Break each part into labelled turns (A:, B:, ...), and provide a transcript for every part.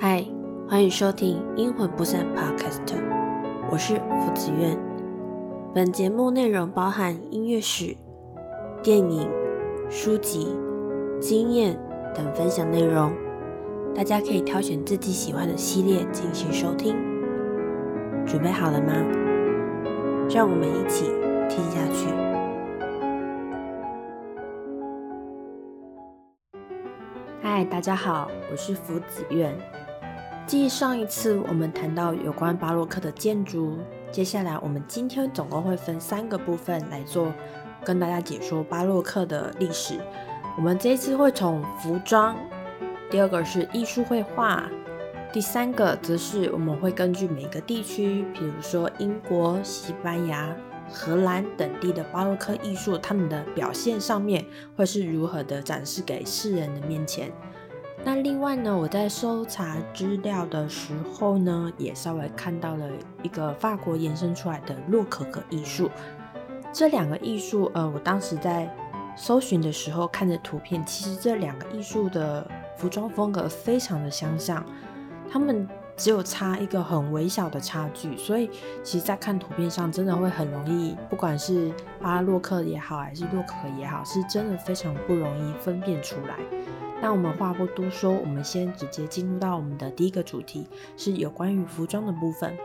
A: 嗨，欢迎收听《阴魂不散》Podcast，我是福子苑。本节目内容包含音乐史、电影、书籍、经验等分享内容，大家可以挑选自己喜欢的系列进行收听。准备好了吗？让我们一起听下去。嗨，大家好，我是福子苑。继上一次我们谈到有关巴洛克的建筑，接下来我们今天总共会分三个部分来做跟大家解说巴洛克的历史。我们这一次会从服装，第二个是艺术绘画，第三个则是我们会根据每个地区，比如说英国、西班牙、荷兰等地的巴洛克艺术，他们的表现上面会是如何的展示给世人的面前。那另外呢，我在搜查资料的时候呢，也稍微看到了一个法国延伸出来的洛可可艺术。这两个艺术，呃，我当时在搜寻的时候看着图片，其实这两个艺术的服装风格非常的相像，他们只有差一个很微小的差距，所以其实，在看图片上真的会很容易，不管是巴洛克也好，还是洛可也好，是真的非常不容易分辨出来。那我们话不多说，我们先直接进入到我们的第一个主题，是有关于服装的部分。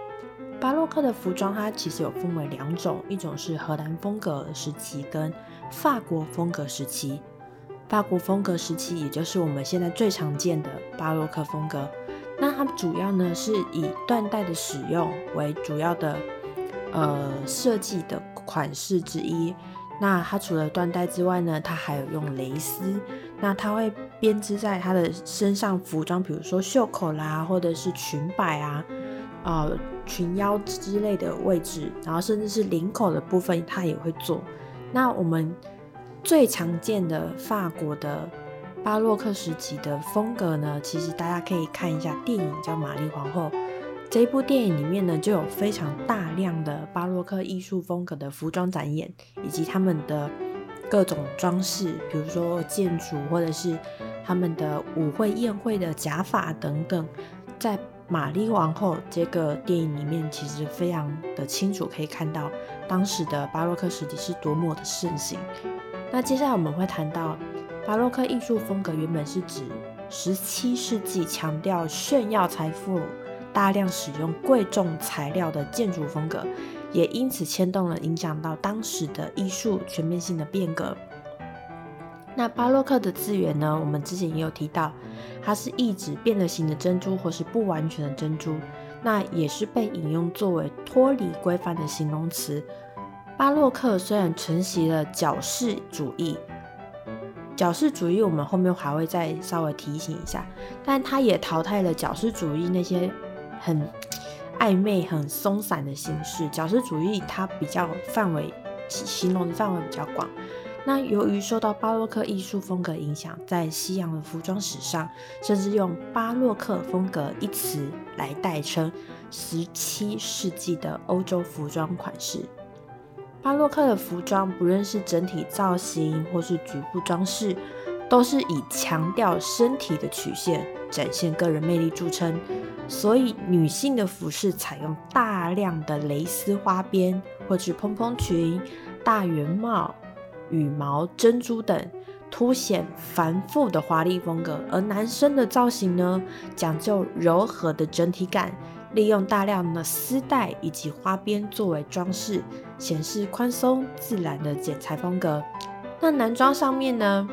A: 巴洛克的服装它其实有分为两种，一种是荷兰风格时期跟法国风格时期。法国风格时期也就是我们现在最常见的巴洛克风格。那它主要呢是以缎带的使用为主要的呃设计的款式之一。那它除了缎带之外呢，它还有用蕾丝。那它会编织在它的身上服装，比如说袖口啦，或者是裙摆啊，呃，裙腰之类的位置，然后甚至是领口的部分，它也会做。那我们最常见的法国的巴洛克时期的风格呢，其实大家可以看一下电影叫《玛丽皇后》。这一部电影里面呢，就有非常大量的巴洛克艺术风格的服装展演，以及他们的各种装饰，比如说建筑或者是他们的舞会宴会的假发等等，在《玛丽王后》这个电影里面，其实非常的清楚可以看到当时的巴洛克时期是多么的盛行。那接下来我们会谈到巴洛克艺术风格原本是指十七世纪强调炫耀财富。大量使用贵重材料的建筑风格，也因此牵动了影响到当时的艺术全面性的变革。那巴洛克的字源呢？我们之前也有提到，它是意指变了形的珍珠或是不完全的珍珠，那也是被引用作为脱离规范的形容词。巴洛克虽然承袭了矫饰主义，矫饰主义我们后面还会再稍微提醒一下，但它也淘汰了矫饰主义那些。很暧昧、很松散的形式，矫饰主义它比较范围形容的范围比较广。那由于受到巴洛克艺术风格影响，在西洋的服装史上，甚至用巴洛克风格一词来代称十七世纪的欧洲服装款式。巴洛克的服装，不论是整体造型或是局部装饰，都是以强调身体的曲线、展现个人魅力著称。所以，女性的服饰采用大量的蕾丝花边，或是蓬蓬裙、大圆帽、羽毛、珍珠等，凸显繁复的华丽风格；而男生的造型呢，讲究柔和的整体感，利用大量的丝带以及花边作为装饰，显示宽松自然的剪裁风格。那男装上面呢？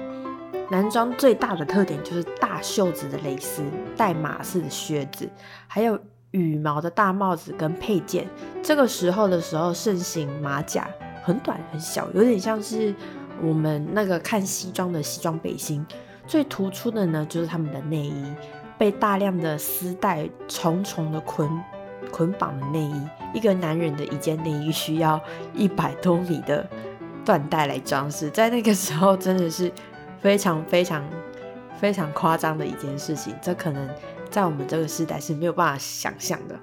A: 男装最大的特点就是大袖子的蕾丝、带马式的靴子，还有羽毛的大帽子跟配件。这个时候的时候盛行马甲，很短很小，有点像是我们那个看西装的西装背心。最突出的呢，就是他们的内衣，被大量的丝带重重的捆捆绑的内衣。一个男人的一件内衣需要一百多米的缎带来装饰，在那个时候真的是。非常非常非常夸张的一件事情，这可能在我们这个时代是没有办法想象的。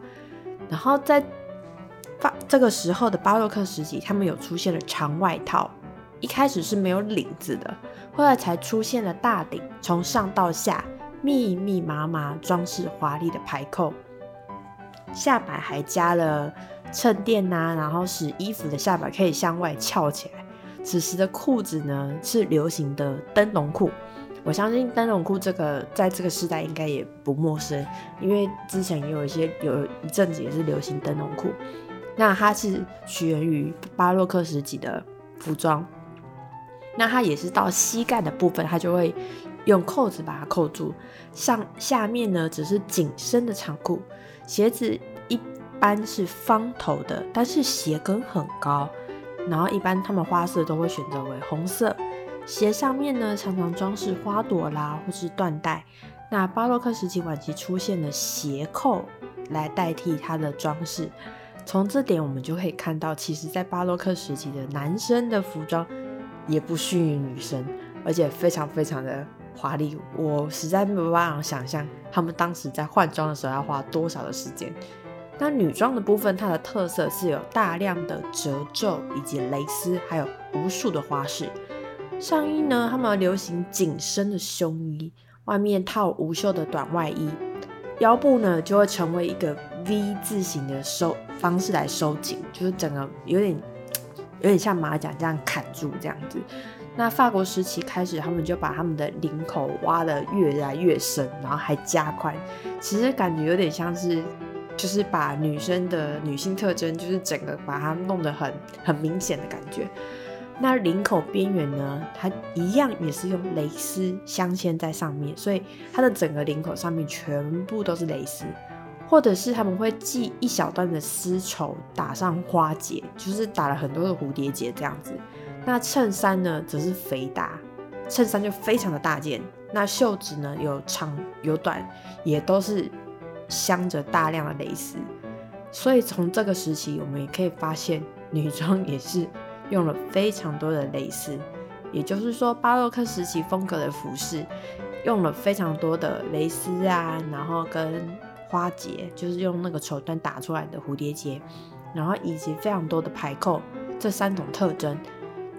A: 然后在巴这个时候的巴洛克时期，他们有出现了长外套，一开始是没有领子的，后来才出现了大顶，从上到下密密麻麻装饰华丽的排扣，下摆还加了衬垫呐，然后使衣服的下摆可以向外翘起来。此时的裤子呢是流行的灯笼裤，我相信灯笼裤这个在这个时代应该也不陌生，因为之前也有一些有一阵子也是流行灯笼裤。那它是起源于巴洛克时期的服装，那它也是到膝盖的部分，它就会用扣子把它扣住。上下面呢只是紧身的长裤，鞋子一般是方头的，但是鞋跟很高。然后一般他们花色都会选择为红色，鞋上面呢常常装饰花朵啦，或是缎带。那巴洛克时期晚期出现的鞋扣来代替它的装饰。从这点我们就可以看到，其实，在巴洛克时期的男生的服装也不逊于女生，而且非常非常的华丽。我实在没有办法想象他们当时在换装的时候要花多少的时间。那女装的部分，它的特色是有大量的褶皱以及蕾丝，还有无数的花式。上衣呢，他们流行紧身的胸衣，外面套无袖的短外衣，腰部呢就会成为一个 V 字形的收。方式来收紧，就是整个有点有点像马甲这样砍住这样子。那法国时期开始，他们就把他们的领口挖的越来越深，然后还加宽。其实感觉有点像是，就是把女生的女性特征，就是整个把它弄得很很明显的感觉。那领口边缘呢，它一样也是用蕾丝镶嵌在上面，所以它的整个领口上面全部都是蕾丝。或者是他们会系一小段的丝绸，打上花结，就是打了很多的蝴蝶结这样子。那衬衫呢，则是肥大，衬衫就非常的大件。那袖子呢，有长有短，也都是镶着大量的蕾丝。所以从这个时期，我们也可以发现，女装也是用了非常多的蕾丝。也就是说，巴洛克时期风格的服饰用了非常多的蕾丝啊，然后跟花结就是用那个绸缎打出来的蝴蝶结，然后以及非常多的排扣这三种特征。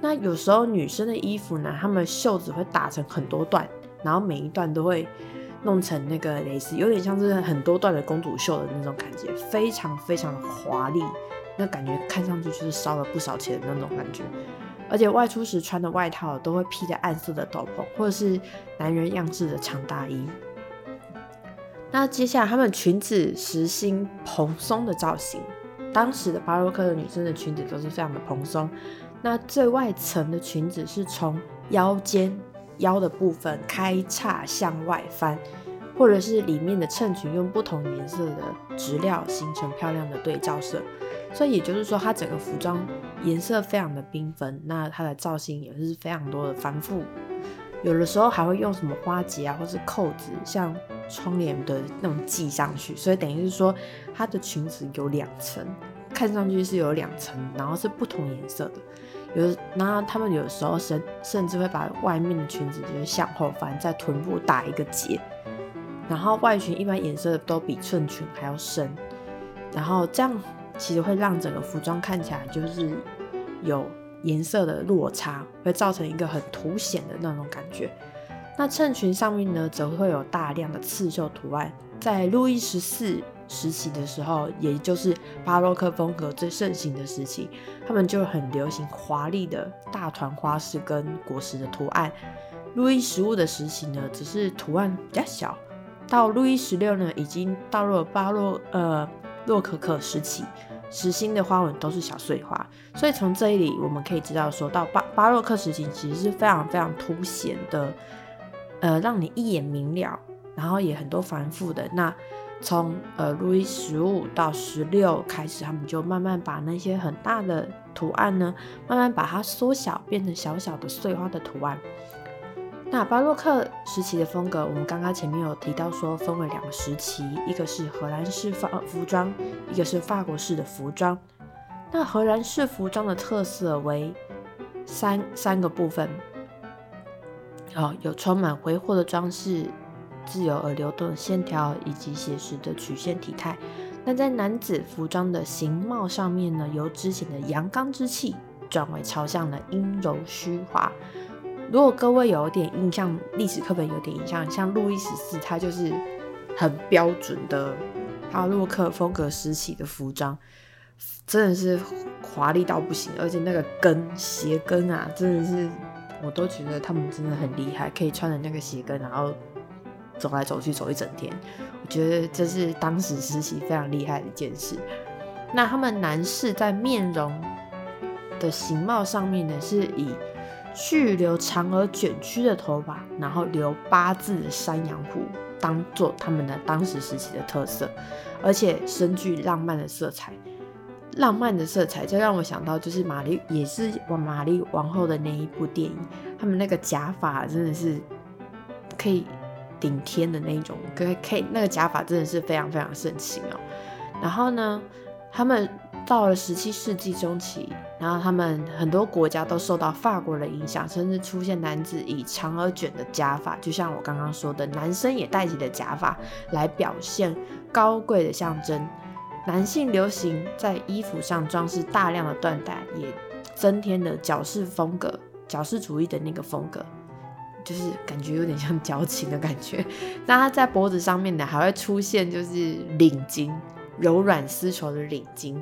A: 那有时候女生的衣服呢，她们袖子会打成很多段，然后每一段都会弄成那个蕾丝，有点像是很多段的公主袖的那种感觉，非常非常的华丽。那感觉看上去就是烧了不少钱的那种感觉。而且外出时穿的外套都会披着暗色的斗篷，或者是男人样式的长大衣。那接下来，她们裙子实心蓬松的造型。当时的巴洛克的女生的裙子都是非常的蓬松。那最外层的裙子是从腰间腰的部分开叉向外翻，或者是里面的衬裙用不同颜色的织料形成漂亮的对照色。所以也就是说，它整个服装颜色非常的缤纷。那它的造型也是非常多的繁复，有的时候还会用什么花结啊，或是扣子，像。窗帘的那种系上去，所以等于是说，它的裙子有两层，看上去是有两层，然后是不同颜色的。有，然后他们有时候甚甚至会把外面的裙子就是向后翻，在臀部打一个结，然后外裙一般颜色都比衬裙还要深，然后这样其实会让整个服装看起来就是有颜色的落差，会造成一个很凸显的那种感觉。那衬裙上面呢，则会有大量的刺绣图案。在路易十四时期的时候，也就是巴洛克风格最盛行的时期，他们就很流行华丽的大团花式跟果实的图案。路易十五的时期呢，只是图案比较小。到路易十六呢，已经到了巴洛呃洛可可时期，实心的花纹都是小碎花。所以从这里我们可以知道，说到巴巴洛克时期，其实是非常非常凸显的。呃，让你一眼明了，然后也很多繁复的。那从呃路易十五到十六开始，他们就慢慢把那些很大的图案呢，慢慢把它缩小，变成小小的碎花的图案。那巴洛克时期的风格，我们刚刚前面有提到说，分为两个时期，一个是荷兰式法服装，一个是法国式的服装。那荷兰式服装的特色为三三个部分。哦，有充满挥霍的装饰，自由而流动的线条，以及写实的曲线体态。那在男子服装的形貌上面呢，由之前的阳刚之气转为朝向了阴柔虚华。如果各位有点印象，历史课本有点印象，像路易十四，他就是很标准的巴洛克风格时期的服装，真的是华丽到不行，而且那个跟鞋跟啊，真的是我都觉得他们真的很厉害，可以穿着那个鞋跟，然后走来走去走一整天，我觉得这是当时时期非常厉害的一件事。那他们男士在面容的形貌上面呢，是以去留长而卷曲的头发，然后留八字的山羊胡，当做他们的当时时期的特色，而且深具浪漫的色彩。浪漫的色彩，就让我想到就是玛丽，也是玛丽王后的那一部电影，他们那个假发真的是可以顶天的那一种，可以可以那个假发真的是非常非常盛行哦。然后呢，他们到了十七世纪中期。然后他们很多国家都受到法国的影响，甚至出现男子以长而卷的假发，就像我刚刚说的，男生也戴起了假发来表现高贵的象征。男性流行在衣服上装饰大量的缎带，也增添了矫饰风格、矫饰主义的那个风格，就是感觉有点像矫情的感觉。那他在脖子上面呢，还会出现就是领巾，柔软丝绸的领巾。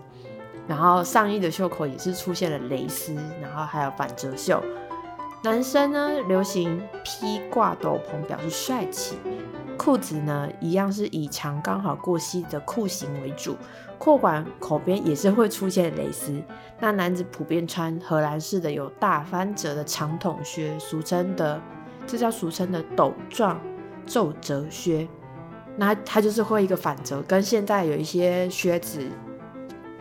A: 然后上衣的袖口也是出现了蕾丝，然后还有反折袖。男生呢流行披挂斗篷表示帅气，裤子呢一样是以长刚好过膝的裤型为主，裤管口边也是会出现蕾丝。那男子普遍穿荷兰式的有大翻折的长筒靴，俗称的这叫俗称的斗状皱褶靴。那它就是会一个反折，跟现在有一些靴子。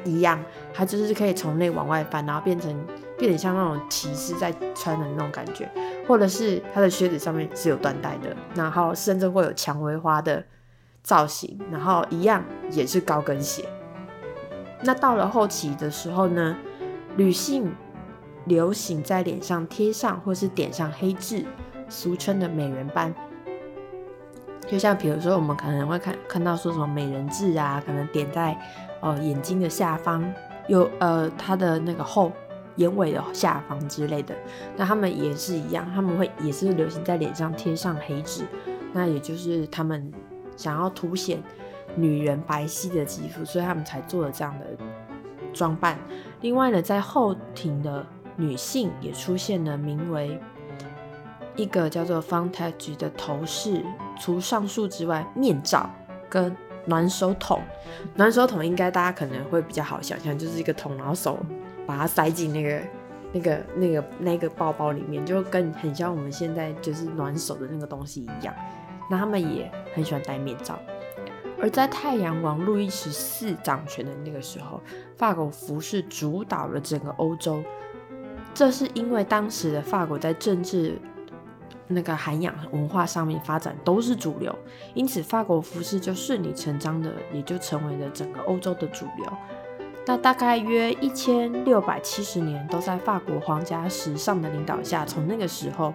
A: 一样，它就是可以从内往外翻，然后变成变得像那种骑士在穿的那种感觉，或者是它的靴子上面是有缎带的，然后甚至会有蔷薇花的造型，然后一样也是高跟鞋。那到了后期的时候呢，女性流行在脸上贴上或是点上黑痣，俗称的美人斑。就像比如说，我们可能会看看到说什么美人痣啊，可能点在。呃，眼睛的下方有呃，它的那个后眼尾的下方之类的，那他们也是一样，他们会也是流行在脸上贴上黑痣，那也就是他们想要凸显女人白皙的肌肤，所以他们才做了这样的装扮。另外呢，在后庭的女性也出现了名为一个叫做 f o n t a g e 的头饰，除上述之外，面罩跟。暖手桶，暖手桶应该大家可能会比较好想象，就是一个桶，然后手把它塞进那个、那个、那个、那个包包里面，就跟很像我们现在就是暖手的那个东西一样。那他们也很喜欢戴面罩。而在太阳王路易十四掌权的那个时候，法国服饰主导了整个欧洲，这是因为当时的法国在政治。那个涵养文化上面发展都是主流，因此法国服饰就顺理成章的也就成为了整个欧洲的主流。那大概约一千六百七十年都在法国皇家时尚的领导下，从那个时候，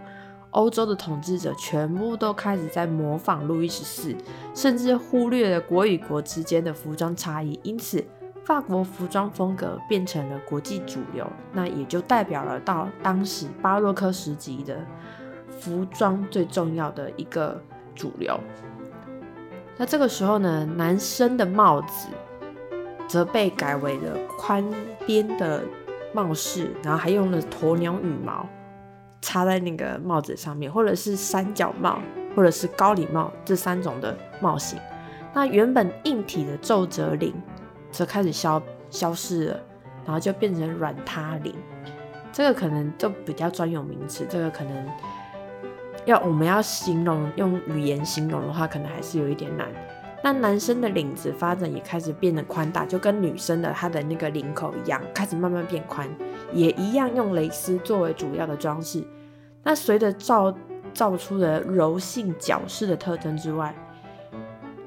A: 欧洲的统治者全部都开始在模仿路易十四，甚至忽略了国与国之间的服装差异，因此法国服装风格变成了国际主流，那也就代表了到当时巴洛克时期的。服装最重要的一个主流。那这个时候呢，男生的帽子则被改为了宽边的帽式，然后还用了鸵鸟羽毛插在那个帽子上面，或者是三角帽，或者是高礼帽这三种的帽型。那原本硬体的皱褶领则开始消消失了，然后就变成软塌领。这个可能就比较专有名词，这个可能。要我们要形容用语言形容的话，可能还是有一点难。那男生的领子发展也开始变得宽大，就跟女生的她的那个领口一样，开始慢慢变宽，也一样用蕾丝作为主要的装饰。那随着造造出的柔性矫饰的特征之外，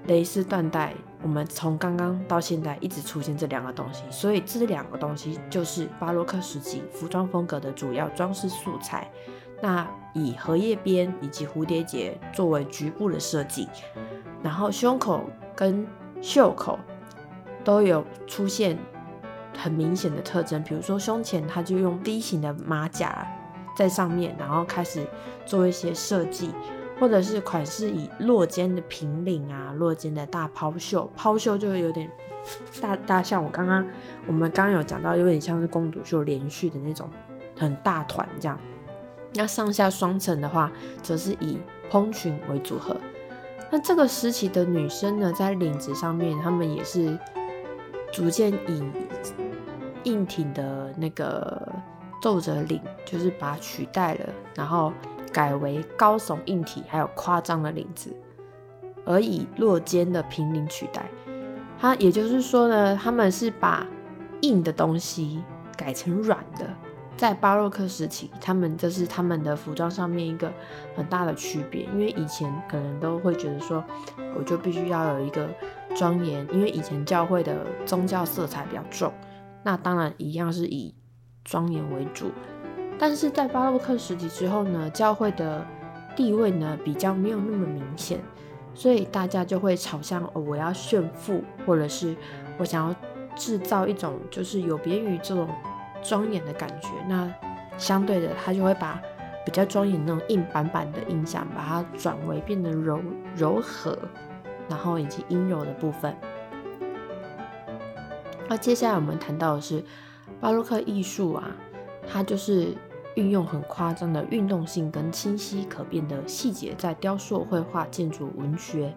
A: 蕾丝缎带，我们从刚刚到现在一直出现这两个东西，所以这两个东西就是巴洛克时期服装风格的主要装饰素材。那以荷叶边以及蝴蝶结作为局部的设计，然后胸口跟袖口都有出现很明显的特征，比如说胸前它就用 V 型的马甲在上面，然后开始做一些设计，或者是款式以落肩的平领啊，落肩的大抛袖，抛袖就有点大大像我刚刚我们刚刚有讲到，有点像是公主袖连续的那种很大团这样。那上下双层的话，则是以蓬裙为组合。那这个时期的女生呢，在领子上面，她们也是逐渐以硬挺的那个皱褶领，就是把它取代了，然后改为高耸硬体还有夸张的领子，而以落肩的平领取代。它也就是说呢，他们是把硬的东西改成软的。在巴洛克时期，他们这是他们的服装上面一个很大的区别，因为以前可能都会觉得说，我就必须要有一个庄严，因为以前教会的宗教色彩比较重，那当然一样是以庄严为主。但是在巴洛克时期之后呢，教会的地位呢比较没有那么明显，所以大家就会朝向哦，我要炫富，或者是我想要制造一种就是有别于这种。庄严的感觉，那相对的，他就会把比较庄严那种硬板板的印象，把它转为变得柔柔和，然后以及阴柔的部分。那接下来我们谈到的是巴洛克艺术啊，它就是运用很夸张的运动性跟清晰可辨的细节，在雕塑、绘画、建筑、文学，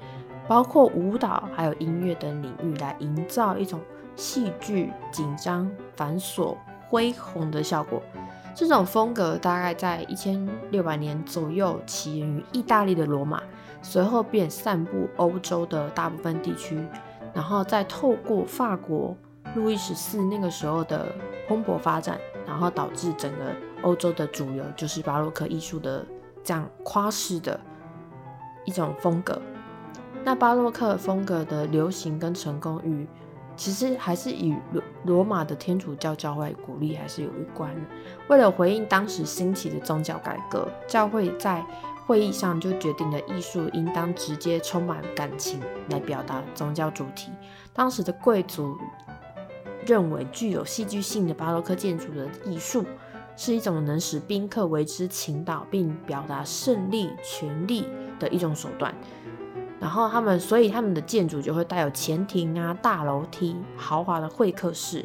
A: 包括舞蹈还有音乐等领域，来营造一种戏剧、紧张、繁琐。恢宏的效果，这种风格大概在一千六百年左右起源于意大利的罗马，随后便散布欧洲的大部分地区，然后再透过法国路易十四那个时候的蓬勃发展，然后导致整个欧洲的主流就是巴洛克艺术的这样夸式的一种风格。那巴洛克风格的流行跟成功与其实还是与罗罗马的天主教教会鼓励还是有一关。为了回应当时兴起的宗教改革，教会在会议上就决定了艺术应当直接充满感情来表达宗教主题。当时的贵族认为，具有戏剧性的巴洛克建筑的艺术是一种能使宾客为之倾倒并表达胜利、权力的一种手段。然后他们，所以他们的建筑就会带有前庭啊、大楼梯、豪华的会客室，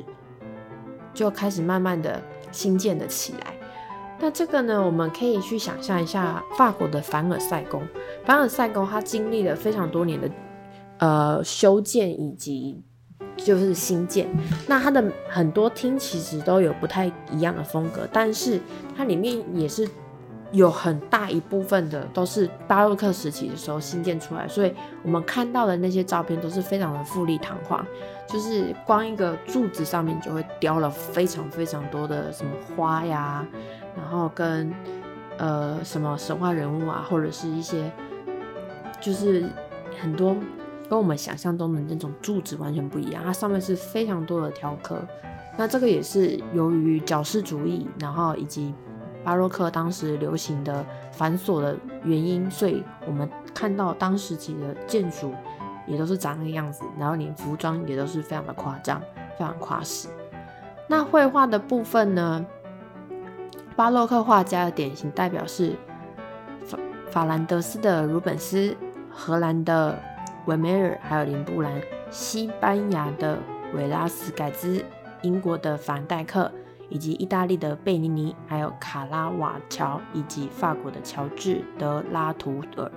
A: 就开始慢慢的新建了起来。那这个呢，我们可以去想象一下法国的凡尔赛宫。凡尔赛宫它经历了非常多年的呃修建以及就是新建，那它的很多厅其实都有不太一样的风格，但是它里面也是。有很大一部分的都是巴洛克时期的时候新建出来，所以我们看到的那些照片都是非常的富丽堂皇，就是光一个柱子上面就会雕了非常非常多的什么花呀，然后跟呃什么神话人物啊，或者是一些就是很多跟我们想象中的那种柱子完全不一样，它上面是非常多的雕刻，那这个也是由于矫饰主义，然后以及。巴洛克当时流行的繁琐的原因，所以我们看到当时期的建筑也都是长那个样子，然后连服装也都是非常的夸张，非常夸饰。那绘画的部分呢？巴洛克画家的典型代表是法法兰德斯的鲁本斯、荷兰的维梅尔，还有林布兰；西班牙的维拉斯盖兹，英国的凡戴克。以及意大利的贝尼尼，还有卡拉瓦乔，以及法国的乔治德拉图尔，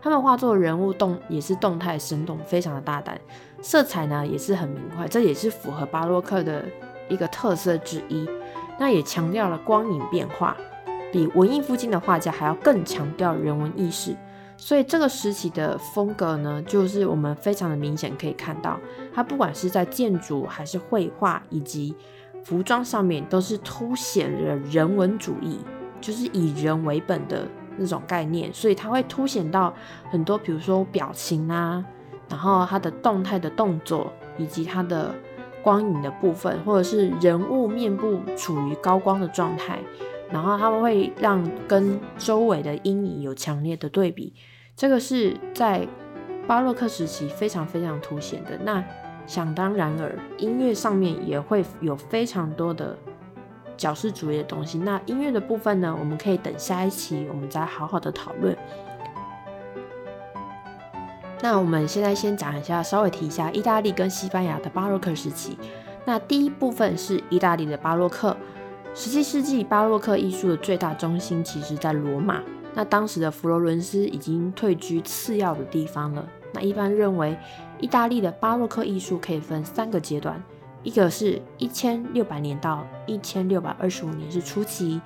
A: 他们画作人物动也是动态生动，非常的大胆，色彩呢也是很明快，这也是符合巴洛克的一个特色之一。那也强调了光影变化，比文艺复兴的画家还要更强调人文意识。所以这个时期的风格呢，就是我们非常的明显可以看到，它不管是在建筑还是绘画以及服装上面都是凸显了人文主义，就是以人为本的那种概念，所以它会凸显到很多，比如说表情啊，然后它的动态的动作，以及它的光影的部分，或者是人物面部处于高光的状态，然后他们会让跟周围的阴影有强烈的对比，这个是在巴洛克时期非常非常凸显的。那想当然尔，音乐上面也会有非常多的矫饰主义的东西。那音乐的部分呢，我们可以等下一期我们再好好的讨论。那我们现在先讲一下，稍微提一下意大利跟西班牙的巴洛克时期。那第一部分是意大利的巴洛克。十七世纪巴洛克艺术的最大中心其实在罗马。那当时的佛罗伦斯已经退居次要的地方了。那一般认为，意大利的巴洛克艺术可以分三个阶段，一个是一千六百年到一千六百二十五年是初期，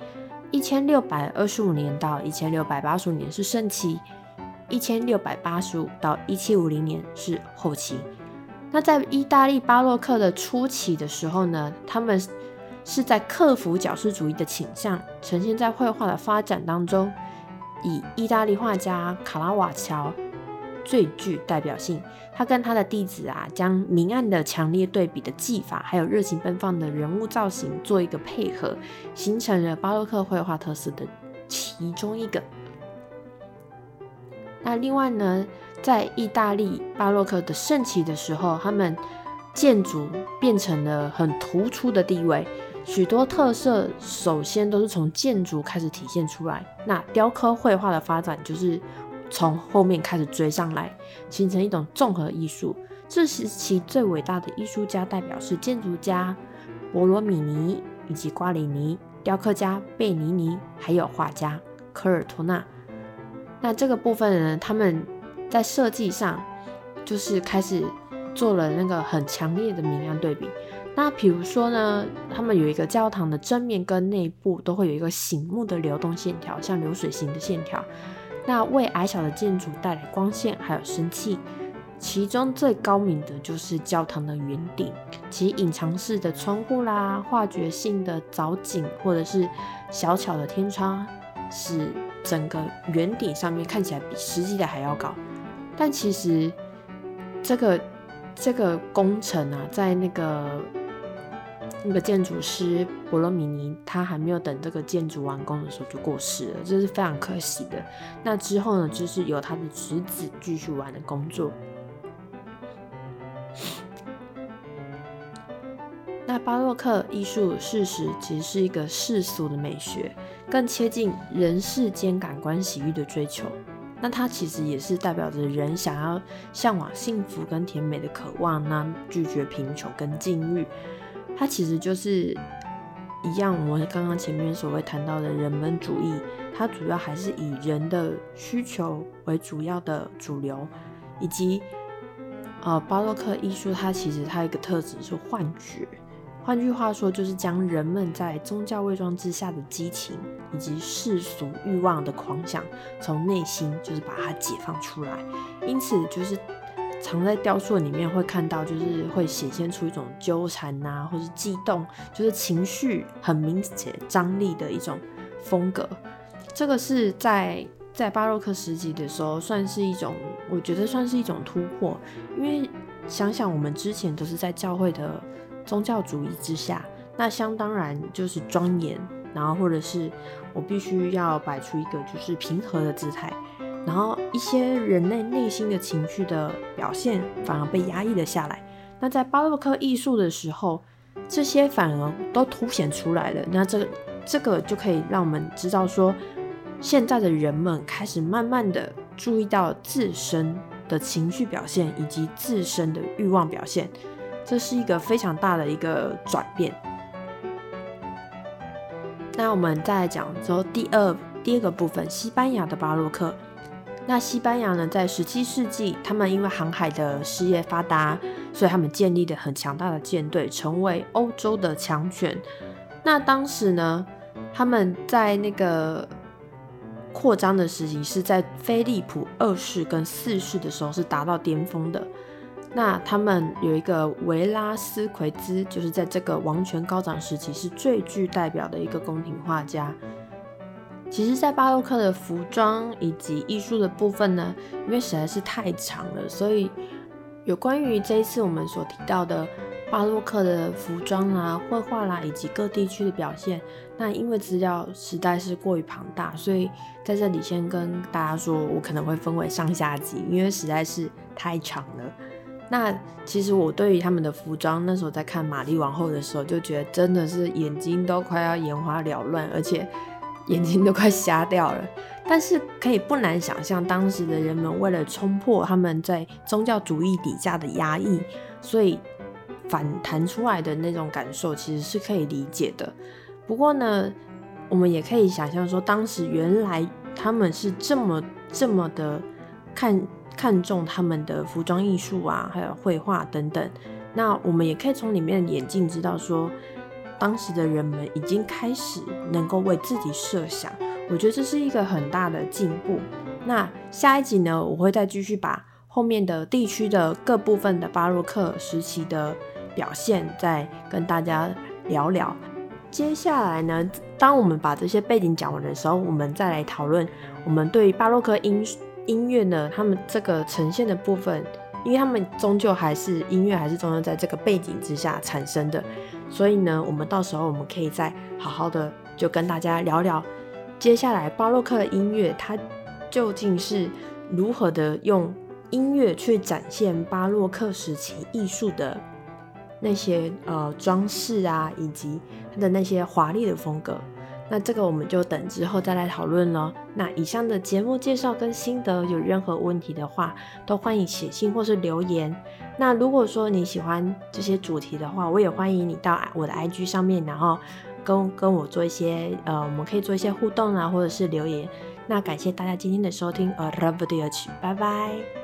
A: 一千六百二十五年到一千六百八十五年是盛期。一千六百八十五到一七五零年是后期。那在意大利巴洛克的初期的时候呢，他们是在克服矫饰主义的倾向，呈现在绘画的发展当中，以意大利画家卡拉瓦乔最具代表性。他跟他的弟子啊，将明暗的强烈对比的技法，还有热情奔放的人物造型做一个配合，形成了巴洛克绘画特色的其中一个。那另外呢，在意大利巴洛克的盛期的时候，他们建筑变成了很突出的地位，许多特色首先都是从建筑开始体现出来。那雕刻绘画的发展就是从后面开始追上来，形成一种综合艺术。这时期最伟大的艺术家代表是建筑家博罗米尼以及瓜里尼，雕刻家贝尼尼，还有画家科尔托纳。那这个部分呢，他们在设计上就是开始做了那个很强烈的明暗对比。那比如说呢，他们有一个教堂的正面跟内部都会有一个醒目的流动线条，像流水型的线条，那为矮小的建筑带来光线还有生气。其中最高明的就是教堂的圆顶，其隐藏式的窗户啦，画角性的藻井或者是小巧的天窗，使。整个圆顶上面看起来比实际的还要高，但其实这个这个工程啊，在那个那个建筑师博罗米尼他还没有等这个建筑完工的时候就过世了，这是非常可惜的。那之后呢，就是由他的侄子继续完的工作。那巴洛克艺术事实其实是一个世俗的美学。更贴近人世间感官喜悦的追求，那它其实也是代表着人想要向往幸福跟甜美的渴望，那拒绝贫穷跟禁欲。它其实就是一样，我们刚刚前面所谓谈到的人本主义，它主要还是以人的需求为主要的主流，以及呃巴洛克艺术，它其实它一个特质是幻觉。换句话说，就是将人们在宗教伪装之下的激情以及世俗欲望的狂想，从内心就是把它解放出来。因此，就是藏在雕塑里面会看到，就是会显现出一种纠缠呐，或是激动，就是情绪很明显张力的一种风格。这个是在在巴洛克时期的时候，算是一种，我觉得算是一种突破。因为想想我们之前都是在教会的。宗教主义之下，那相当然就是庄严，然后或者是我必须要摆出一个就是平和的姿态，然后一些人类内心的情绪的表现反而被压抑了下来。那在巴洛克艺术的时候，这些反而都凸显出来了。那这个这个就可以让我们知道说，现在的人们开始慢慢的注意到自身的情绪表现以及自身的欲望表现。这是一个非常大的一个转变。那我们再来讲说第二第二个部分，西班牙的巴洛克。那西班牙呢，在十七世纪，他们因为航海的事业发达，所以他们建立了很强大的舰队，成为欧洲的强权。那当时呢，他们在那个扩张的时期，是在菲利普二世跟四世的时候是达到巅峰的。那他们有一个维拉斯奎兹，就是在这个王权高涨时期是最具代表的一个宫廷画家。其实，在巴洛克的服装以及艺术的部分呢，因为实在是太长了，所以有关于这一次我们所提到的巴洛克的服装啦、绘画啦以及各地区的表现，那因为资料实在是过于庞大，所以在这里先跟大家说，我可能会分为上下集，因为实在是太长了。那其实我对于他们的服装，那时候在看玛丽王后的时候，就觉得真的是眼睛都快要眼花缭乱，而且眼睛都快瞎掉了。但是可以不难想象，当时的人们为了冲破他们在宗教主义底下的压抑，所以反弹出来的那种感受，其实是可以理解的。不过呢，我们也可以想象说，当时原来他们是这么这么的看。看重他们的服装艺术啊，还有绘画等等。那我们也可以从里面的眼镜知道，说当时的人们已经开始能够为自己设想。我觉得这是一个很大的进步。那下一集呢，我会再继续把后面的地区的各部分的巴洛克时期的表现再跟大家聊聊。接下来呢，当我们把这些背景讲完的时候，我们再来讨论我们对巴洛克音。音乐呢，他们这个呈现的部分，因为他们终究还是音乐，还是终究在这个背景之下产生的，所以呢，我们到时候我们可以再好好的就跟大家聊聊，接下来巴洛克的音乐它究竟是如何的用音乐去展现巴洛克时期艺术的那些呃装饰啊，以及它的那些华丽的风格。那这个我们就等之后再来讨论了。那以上的节目介绍跟心得，有任何问题的话，都欢迎写信或是留言。那如果说你喜欢这些主题的话，我也欢迎你到我的 IG 上面，然后跟跟我做一些呃，我们可以做一些互动啊，或者是留言。那感谢大家今天的收听，呃，Love the 拜拜。